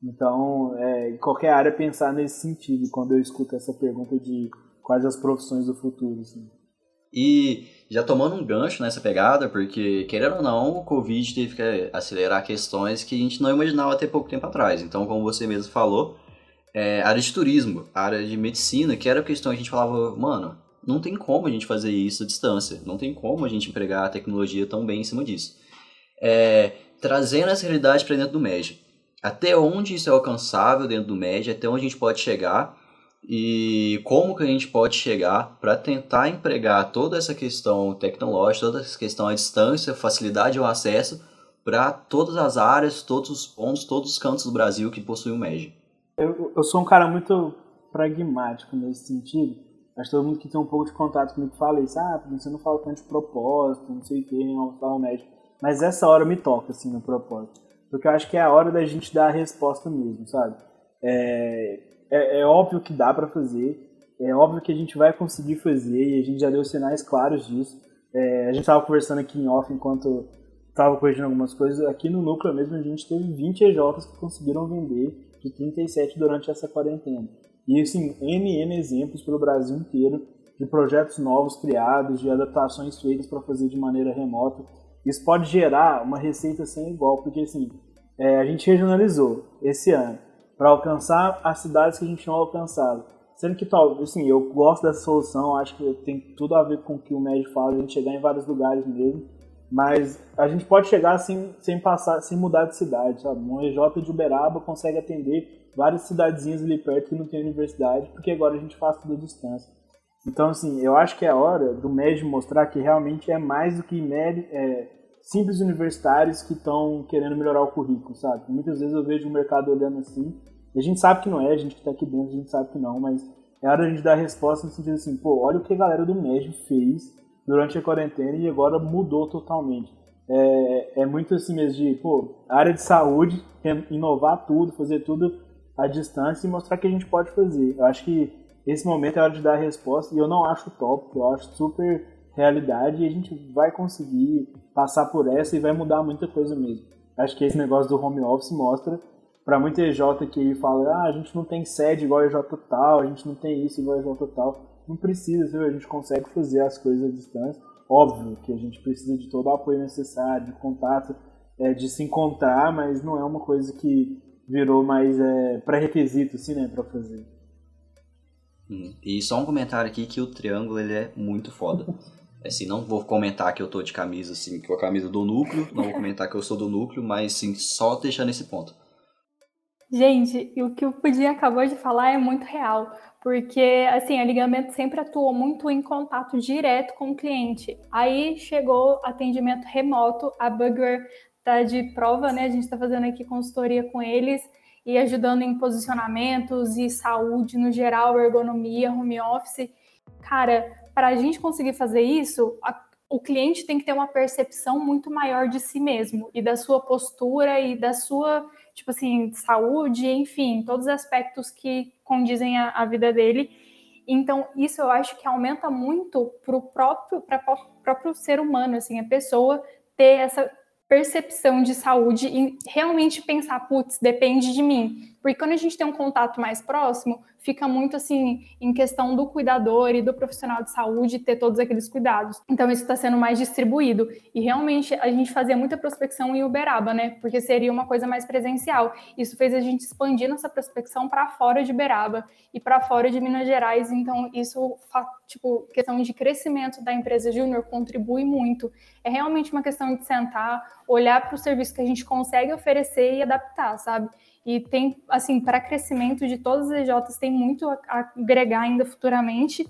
Então, é, em qualquer área pensar nesse sentido quando eu escuto essa pergunta de quais as profissões do futuro. Assim. E já tomando um gancho nessa pegada, porque querendo ou não, o Covid teve que acelerar questões que a gente não imaginava até pouco tempo atrás. Então, como você mesmo falou, é, área de turismo, área de medicina, que era a questão que a gente falava, mano, não tem como a gente fazer isso à distância, não tem como a gente empregar a tecnologia tão bem em cima disso. É, trazendo essa realidade para dentro do MED. Até onde isso é alcançável dentro do MED, até onde a gente pode chegar e como que a gente pode chegar para tentar empregar toda essa questão tecnológica, toda essa questão à distância, facilidade ao acesso para todas as áreas, todos os pontos, todos os cantos do Brasil que possuem o MED. Eu, eu sou um cara muito pragmático nesse sentido. Que todo mundo que tem um pouco de contato comigo fala isso, ah, você não fala tanto de propósito, não sei o que, não fala o médico. Mas essa hora me toca, assim, no propósito. Porque eu acho que é a hora da gente dar a resposta mesmo, sabe? É, é, é óbvio que dá para fazer, é óbvio que a gente vai conseguir fazer e a gente já deu sinais claros disso. É, a gente estava conversando aqui em off enquanto estava corrigindo algumas coisas. Aqui no núcleo mesmo a gente teve 20 EJs que conseguiram vender de 37 durante essa quarentena. E assim, N, N exemplos pelo Brasil inteiro de projetos novos criados, de adaptações feitas para fazer de maneira remota. Isso pode gerar uma receita sem igual, porque assim, é, a gente regionalizou esse ano para alcançar as cidades que a gente não alcançava. Sendo que, assim, eu gosto dessa solução, acho que tem tudo a ver com o que o médico fala, a gente chegar em vários lugares mesmo. Mas a gente pode chegar sem, sem passar, sem mudar de cidade, sabe? Um EJ de Uberaba consegue atender várias cidadezinhas ali perto que não tem universidade, porque agora a gente faz tudo à distância. Então, assim, eu acho que é hora do MED mostrar que realmente é mais do que MED, é, simples universitários que estão querendo melhorar o currículo, sabe? Muitas vezes eu vejo o mercado olhando assim, e a gente sabe que não é, a gente que está aqui dentro, a gente sabe que não, mas é hora de a gente dar a resposta no sentido assim, pô, olha o que a galera do MED fez durante a quarentena e agora mudou totalmente. É, é muito assim mesmo de, pô, área de saúde, inovar tudo, fazer tudo à distância e mostrar que a gente pode fazer. Eu acho que esse momento é hora de dar a resposta e eu não acho top, eu acho super realidade e a gente vai conseguir passar por essa e vai mudar muita coisa mesmo. Acho que esse negócio do home office mostra para muita EJ que fala, ah, a gente não tem sede igual a EJ tal, a gente não tem isso igual a EJ tal. Não precisa, viu? a gente consegue fazer as coisas à distância. Óbvio que a gente precisa de todo o apoio necessário, de contato, é, de se encontrar, mas não é uma coisa que virou mais é, pré-requisito assim, né, para fazer. Hum, e só um comentário aqui que o triângulo ele é muito foda. Assim, não vou comentar que eu tô de camisa assim, com a camisa do núcleo, não vou comentar que eu sou do núcleo, mas sim, só deixar nesse ponto. Gente, o que o Pudim acabou de falar é muito real, porque assim, a Ligamento sempre atuou muito em contato direto com o cliente. Aí chegou atendimento remoto, a Bugware tá de prova, né? A gente está fazendo aqui consultoria com eles e ajudando em posicionamentos e saúde no geral, ergonomia, home office. Cara, para a gente conseguir fazer isso, a, o cliente tem que ter uma percepção muito maior de si mesmo e da sua postura e da sua, tipo assim, saúde, enfim, todos os aspectos que condizem a vida dele. Então, isso eu acho que aumenta muito para o próprio, próprio ser humano, assim, a pessoa ter essa percepção de saúde e realmente pensar, putz, depende de mim. Porque quando a gente tem um contato mais próximo, fica muito assim em questão do cuidador e do profissional de saúde ter todos aqueles cuidados. Então isso está sendo mais distribuído. E realmente a gente fazia muita prospecção em Uberaba, né? Porque seria uma coisa mais presencial. Isso fez a gente expandir nossa prospecção para fora de Uberaba e para fora de Minas Gerais. Então isso, tipo, questão de crescimento da empresa júnior contribui muito. É realmente uma questão de sentar, olhar para o serviço que a gente consegue oferecer e adaptar, sabe? E tem, assim, para crescimento de todas as EJs, tem muito a agregar ainda futuramente.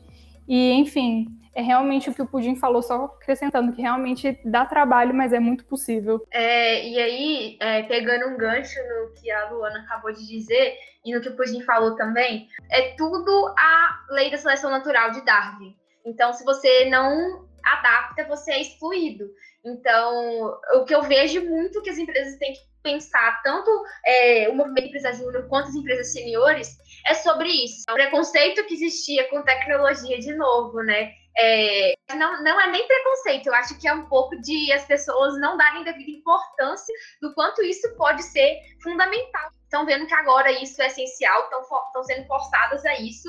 E, enfim, é realmente o que o Pudim falou, só acrescentando que realmente dá trabalho, mas é muito possível. É, e aí, é, pegando um gancho no que a Luana acabou de dizer e no que o Pudim falou também, é tudo a lei da seleção natural de Darwin. Então, se você não adapta, você é excluído. Então, o que eu vejo muito que as empresas têm que pensar, tanto é, o movimento empresa júnior quanto as empresas seniores, é sobre isso. O preconceito que existia com tecnologia, de novo, né? É, não, não é nem preconceito, eu acho que é um pouco de as pessoas não darem devida importância do quanto isso pode ser fundamental. Estão vendo que agora isso é essencial, estão sendo forçadas a isso.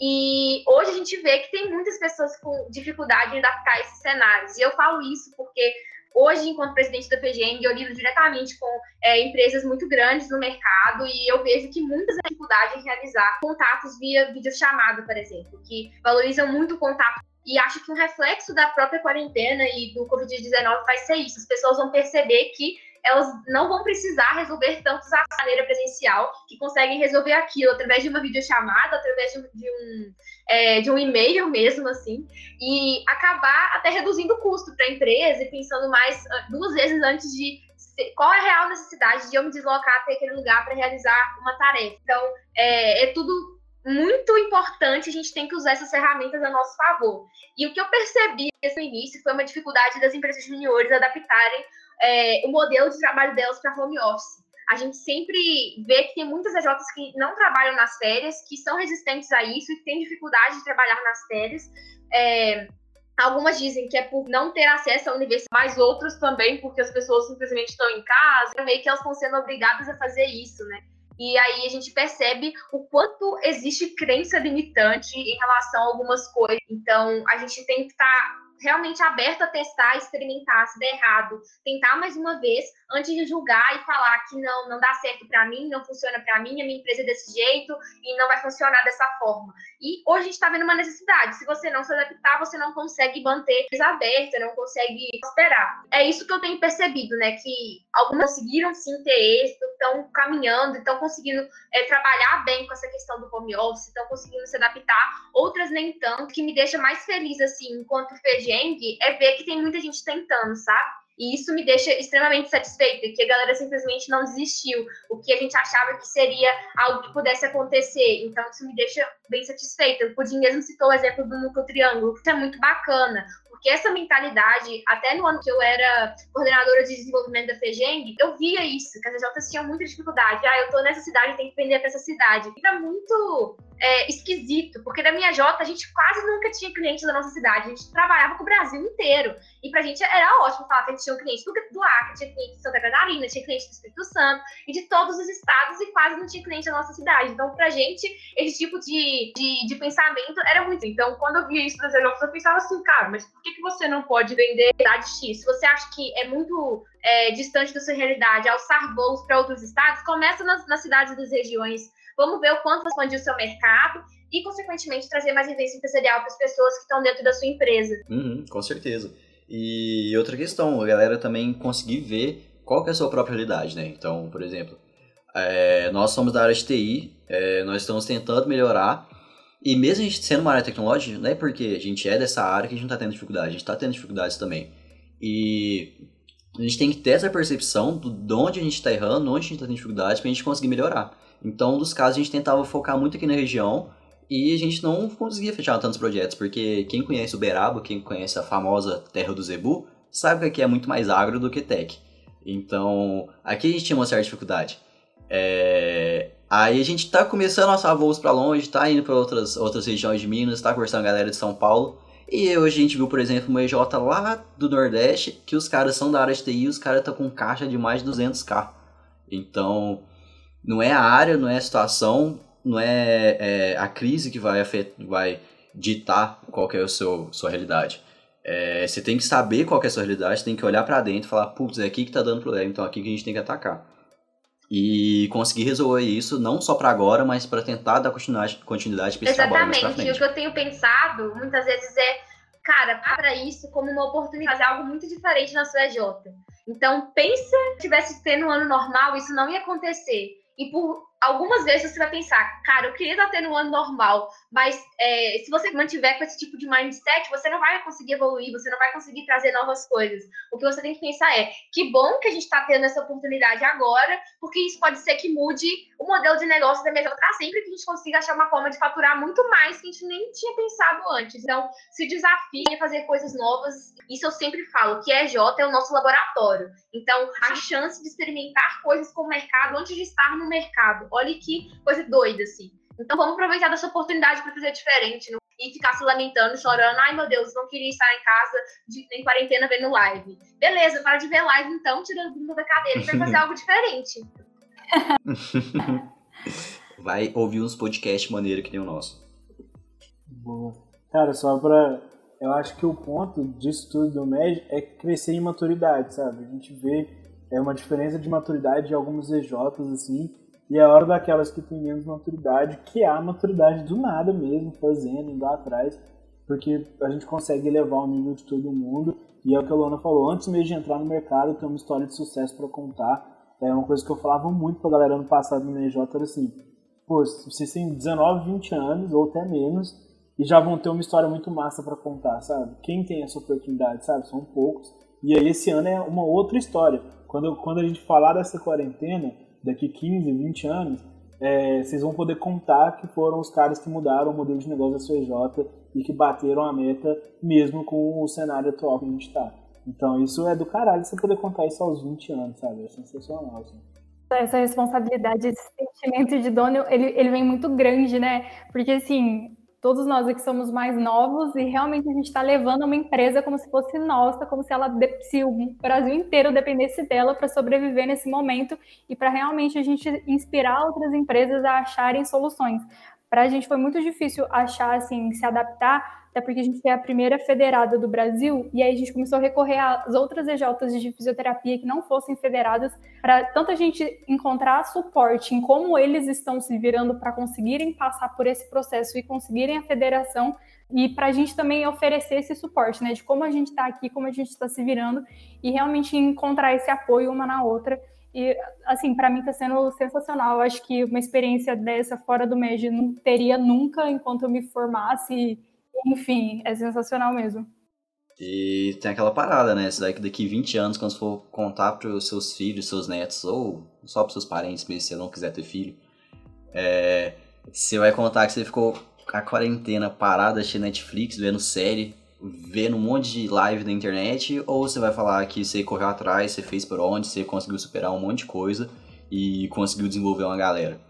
E hoje a gente vê que tem muitas pessoas com dificuldade em adaptar esses cenários. E eu falo isso porque hoje, enquanto presidente da PGM, eu lido diretamente com é, empresas muito grandes no mercado e eu vejo que muitas dificuldades em realizar contatos via videochamada, por exemplo, que valorizam muito o contato E acho que um reflexo da própria quarentena e do Covid-19 vai ser isso. As pessoas vão perceber que elas não vão precisar resolver tantos de maneira presencial, que conseguem resolver aquilo através de uma videochamada, através de um, é, de um e-mail mesmo, assim, e acabar até reduzindo o custo para a empresa e pensando mais ah, duas vezes antes de qual é a real necessidade de eu me deslocar até aquele lugar para realizar uma tarefa. Então, é, é tudo muito importante, a gente tem que usar essas ferramentas a nosso favor. E o que eu percebi nesse início foi uma dificuldade das empresas juniores adaptarem é, o modelo de trabalho delas para home office. A gente sempre vê que tem muitas EJs que não trabalham nas férias, que são resistentes a isso e que têm dificuldade de trabalhar nas férias. É, Algumas dizem que é por não ter acesso à universidade, mas outras também porque as pessoas simplesmente estão em casa, meio que elas estão sendo obrigadas a fazer isso, né? E aí a gente percebe o quanto existe crença limitante em relação a algumas coisas. Então, a gente tem que estar tá realmente aberto a testar, experimentar, se der errado, tentar mais uma vez antes de julgar e falar que não, não dá certo para mim, não funciona para mim, a minha empresa é desse jeito e não vai funcionar dessa forma. E hoje a gente está vendo uma necessidade. Se você não se adaptar, você não consegue manter aberta, não consegue esperar. É isso que eu tenho percebido, né? Que algumas conseguiram sim ter êxito, estão caminhando, estão conseguindo é, trabalhar bem com essa questão do home office, estão conseguindo se adaptar, outras nem tanto. Que me deixa mais feliz, assim, enquanto É ver que tem muita gente tentando, sabe? E isso me deixa extremamente satisfeita, que a galera simplesmente não desistiu, o que a gente achava que seria algo que pudesse acontecer. Então, isso me deixa bem satisfeita. O Pudim mesmo citou o exemplo do núcleo triângulo, que é muito bacana, porque essa mentalidade, até no ano que eu era coordenadora de desenvolvimento da FEGENG, eu via isso, que as EJs tinham muita dificuldade. Ah, eu tô nessa cidade, tenho que vender para essa cidade. Era muito é, esquisito, porque da minha J a gente quase nunca tinha clientes da nossa cidade, a gente trabalhava com o Brasil inteiro. E pra gente era ótimo falar que a gente tinha um cliente do, do Acre, tinha cliente de Santa Catarina, tinha cliente do Espírito Santo, e de todos os estados, e quase não tinha cliente da nossa cidade. Então, pra gente, esse tipo de, de, de pensamento era muito. Então, quando eu via isso das Ejofas, eu pensava assim, cara, mas por que, que você não pode vender cidade X? Se você acha que é muito é, distante da sua realidade, alçar voos para outros estados, começa nas, nas cidades das regiões Vamos ver o quanto expandir o seu mercado e, consequentemente, trazer mais vivência empresarial para as pessoas que estão dentro da sua empresa. Uhum, com certeza. E outra questão, a galera também conseguir ver qual é a sua própria realidade, né? Então, por exemplo, é, nós somos da área de TI, é, nós estamos tentando melhorar, e mesmo a gente sendo uma área tecnológica, não é porque a gente é dessa área que a gente não está tendo dificuldade, a gente está tendo dificuldades também. E a gente tem que ter essa percepção de onde a gente está errando, onde a gente está tendo dificuldades, para a gente conseguir melhorar. Então, dos casos, a gente tentava focar muito aqui na região e a gente não conseguia fechar tantos projetos, porque quem conhece Uberaba, quem conhece a famosa Terra do Zebu, sabe que aqui é muito mais agro do que tech. Então, aqui a gente tinha uma certa dificuldade. É... Aí a gente tá começando a lançar voos para longe, tá indo para outras, outras regiões de Minas, tá conversando com a galera de São Paulo. E hoje a gente viu, por exemplo, uma EJ lá do Nordeste, que os caras são da área de TI, os caras estão com caixa de mais de 200k. Então, não é a área, não é a situação, não é, é a crise que vai, afetar, vai ditar qual é a seu, sua realidade. É, você tem que saber qual é a sua realidade, tem que olhar para dentro e falar, putz, é aqui que tá dando problema, então é aqui que a gente tem que atacar. E conseguir resolver isso não só para agora, mas para tentar dar continuidade, continuidade para esse trabalho mais pra frente. O que eu tenho pensado muitas vezes é, cara, para isso como uma oportunidade de fazer algo muito diferente na sua EJ. Então, pensa se tivesse tendo um ano normal, isso não ia acontecer. E por algumas vezes você vai pensar, cara, eu queria estar tendo um ano normal, mas é, se você mantiver com esse tipo de mindset, você não vai conseguir evoluir, você não vai conseguir trazer novas coisas. O que você tem que pensar é, que bom que a gente está tendo essa oportunidade agora, porque isso pode ser que mude modelo de negócio da mesa para sempre, que a gente consiga achar uma forma de faturar muito mais que a gente nem tinha pensado antes. Então, se desafie a fazer coisas novas, isso eu sempre falo, que é J é o nosso laboratório. Então, a chance de experimentar coisas com o mercado antes de estar no mercado Olha que coisa doida, assim. Então vamos aproveitar dessa oportunidade para fazer diferente não? e ficar se lamentando, chorando. Ai meu Deus, não queria estar em casa de, em quarentena vendo live. Beleza, para de ver live então, tirando bunda da cadeira e vai fazer algo diferente. vai ouvir uns podcasts maneiro que nem o nosso. Boa. Cara, só pra. Eu acho que o ponto disso tudo do MED é crescer em maturidade, sabe? A gente vê é uma diferença de maturidade de alguns EJs, assim, e é hora daquelas que têm menos maturidade, que há maturidade do nada mesmo, fazendo, indo atrás. porque a gente consegue elevar o nível de todo mundo. E é o que a Luana falou, antes mesmo de entrar no mercado, tem uma história de sucesso para contar. É uma coisa que eu falava muito pra galera ano passado no NJ, era assim, pô, vocês têm 19, 20 anos, ou até menos, e já vão ter uma história muito massa para contar, sabe? Quem tem essa oportunidade, sabe? São poucos. E aí esse ano é uma outra história. Quando, quando a gente falar dessa quarentena, daqui 15, 20 anos, é, vocês vão poder contar que foram os caras que mudaram o modelo de negócio da CJ e que bateram a meta mesmo com o cenário atual que a gente está. Então isso é do caralho você poder contar isso aos 20 anos, sabe? É sensacional. Assim. Essa responsabilidade, esse sentimento de dono, ele, ele vem muito grande, né? Porque assim, todos nós aqui somos mais novos e realmente a gente está levando uma empresa como se fosse nossa, como se ela se o Brasil inteiro dependesse dela para sobreviver nesse momento e para realmente a gente inspirar outras empresas a acharem soluções. Para a gente foi muito difícil achar assim, se adaptar até porque a gente é a primeira federada do Brasil, e aí a gente começou a recorrer às outras EJs de fisioterapia que não fossem federadas, para tanto a gente encontrar suporte em como eles estão se virando para conseguirem passar por esse processo e conseguirem a federação, e para a gente também oferecer esse suporte, né, de como a gente está aqui, como a gente está se virando, e realmente encontrar esse apoio uma na outra. E, assim, para mim está sendo sensacional. Eu acho que uma experiência dessa fora do MED não teria nunca enquanto eu me formasse enfim, é sensacional mesmo. E tem aquela parada, né? Isso daqui daqui 20 anos, quando você for contar para os seus filhos, seus netos, ou só para seus parentes mesmo, se você não quiser ter filho, é, você vai contar que você ficou a quarentena parada assistindo Netflix, vendo série, vendo um monte de live na internet, ou você vai falar que você correu atrás, você fez por onde, você conseguiu superar um monte de coisa e conseguiu desenvolver uma galera.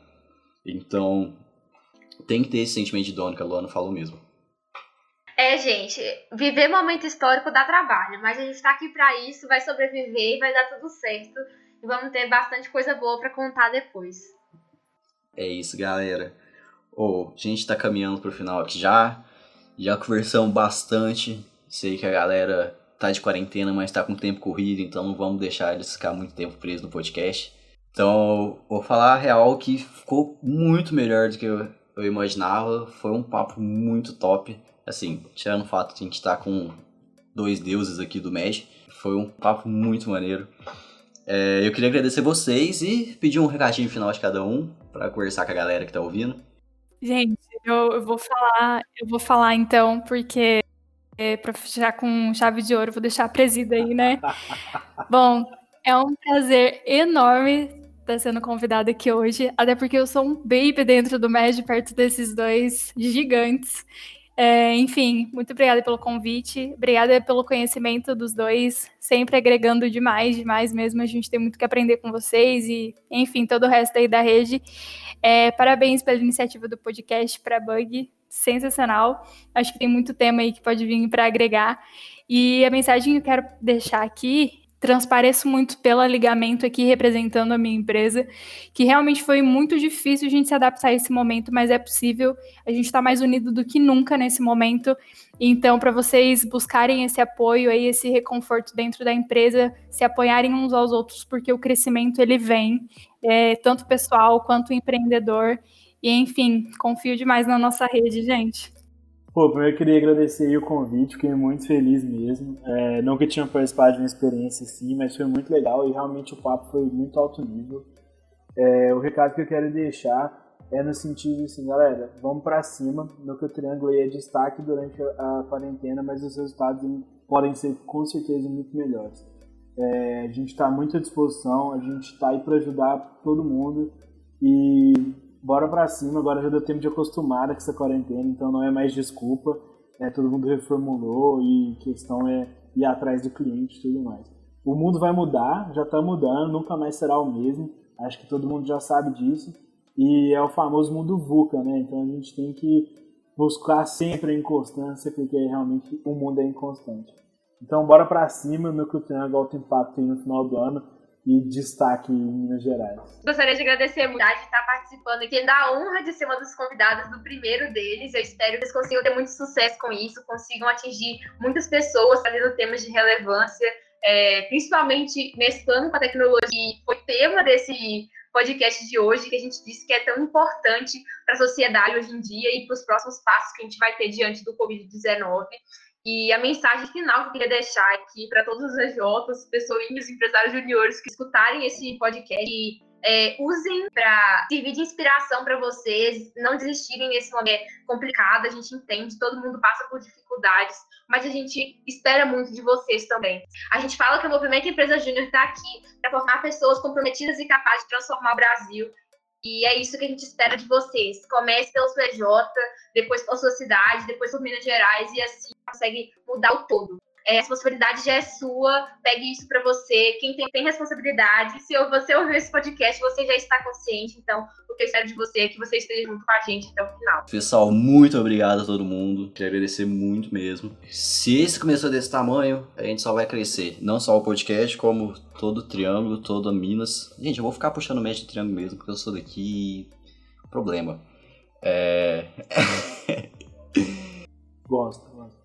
Então, tem que ter esse sentimento de dono que a Luana falou mesmo. É, gente, viver momento histórico dá trabalho, mas a gente tá aqui para isso, vai sobreviver e vai dar tudo certo. E vamos ter bastante coisa boa para contar depois. É isso, galera. Oh, a gente tá caminhando pro final aqui já. Já conversamos bastante. Sei que a galera tá de quarentena, mas tá com tempo corrido, então não vamos deixar eles ficar muito tempo presos no podcast. Então, vou falar a real que ficou muito melhor do que eu, eu imaginava. Foi um papo muito top assim, tirando o fato de a gente estar tá com dois deuses aqui do Magic, foi um papo muito maneiro. É, eu queria agradecer vocês e pedir um recadinho final de cada um para conversar com a galera que tá ouvindo. Gente, eu, eu vou falar, eu vou falar então, porque é, para fechar com chave de ouro, vou deixar a presida aí, né? Bom, é um prazer enorme estar sendo convidada aqui hoje, até porque eu sou um baby dentro do Magic, perto desses dois gigantes. É, enfim, muito obrigada pelo convite, obrigada pelo conhecimento dos dois, sempre agregando demais, demais mesmo. A gente tem muito que aprender com vocês e, enfim, todo o resto aí da rede. É, parabéns pela iniciativa do podcast para Bug, sensacional. Acho que tem muito tema aí que pode vir para agregar. E a mensagem que eu quero deixar aqui transpareço muito pelo ligamento aqui representando a minha empresa, que realmente foi muito difícil a gente se adaptar a esse momento, mas é possível. A gente está mais unido do que nunca nesse momento. Então, para vocês buscarem esse apoio aí, esse reconforto dentro da empresa, se apoiarem uns aos outros, porque o crescimento ele vem, é, tanto pessoal quanto empreendedor. E enfim, confio demais na nossa rede, gente. Pô, primeiro eu queria agradecer o convite, fiquei muito feliz mesmo. É, nunca tinha participado de uma experiência assim, mas foi muito legal e realmente o papo foi muito alto nível. É, o recado que eu quero deixar é no sentido assim, galera, vamos para cima. No que o Triângulo é destaque durante a quarentena, mas os resultados podem ser com certeza muito melhores. É, a gente está muito à disposição, a gente está aí para ajudar todo mundo e bora pra cima, agora já deu tempo de acostumar com essa quarentena, então não é mais desculpa, é, todo mundo reformulou e questão é ir atrás do cliente e tudo mais. O mundo vai mudar, já está mudando, nunca mais será o mesmo, acho que todo mundo já sabe disso, e é o famoso mundo VUCA, né? Então a gente tem que buscar sempre a inconstância, porque realmente o mundo é inconstante. Então bora para cima, meu que o Triângulo Alto Impacto aí no final do ano, e destaque em Minas Gerais. Gostaria de agradecer muito de estar participando aqui, da honra de ser uma das convidadas do primeiro deles. Eu espero que eles consigam ter muito sucesso com isso, consigam atingir muitas pessoas trazendo temas de relevância, é, principalmente mesclando com a tecnologia, que foi tema desse podcast de hoje, que a gente disse que é tão importante para a sociedade hoje em dia e para os próximos passos que a gente vai ter diante do Covid-19. E a mensagem final que eu queria deixar aqui para todos os EJs, pessoinhos, empresários juniores que escutarem esse podcast é, usem para servir de inspiração para vocês, não desistirem nesse momento complicado. A gente entende, todo mundo passa por dificuldades, mas a gente espera muito de vocês também. A gente fala que o Movimento Empresa Júnior está aqui para formar pessoas comprometidas e capazes de transformar o Brasil. E é isso que a gente espera de vocês. Comece pelo PJ, depois pela sua cidade, depois por Minas Gerais, e assim consegue mudar o todo é, a responsabilidade já é sua, pegue isso para você. Quem tem, tem responsabilidade, se você ouvir esse podcast, você já está consciente. Então, o que eu espero de você é que você esteja junto com a gente até o final. Pessoal, muito obrigado a todo mundo. Quero agradecer muito mesmo. Se esse começou desse tamanho, a gente só vai crescer. Não só o podcast, como todo o Triângulo, toda Minas. Gente, eu vou ficar puxando o de Triângulo mesmo, porque eu sou daqui. Problema. É. Gosto, gosto.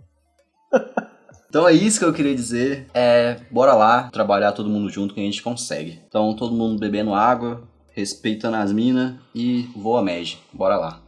Então é isso que eu queria dizer. É, bora lá trabalhar todo mundo junto que a gente consegue. Então todo mundo bebendo água, respeitando as minas e voa Med. Bora lá.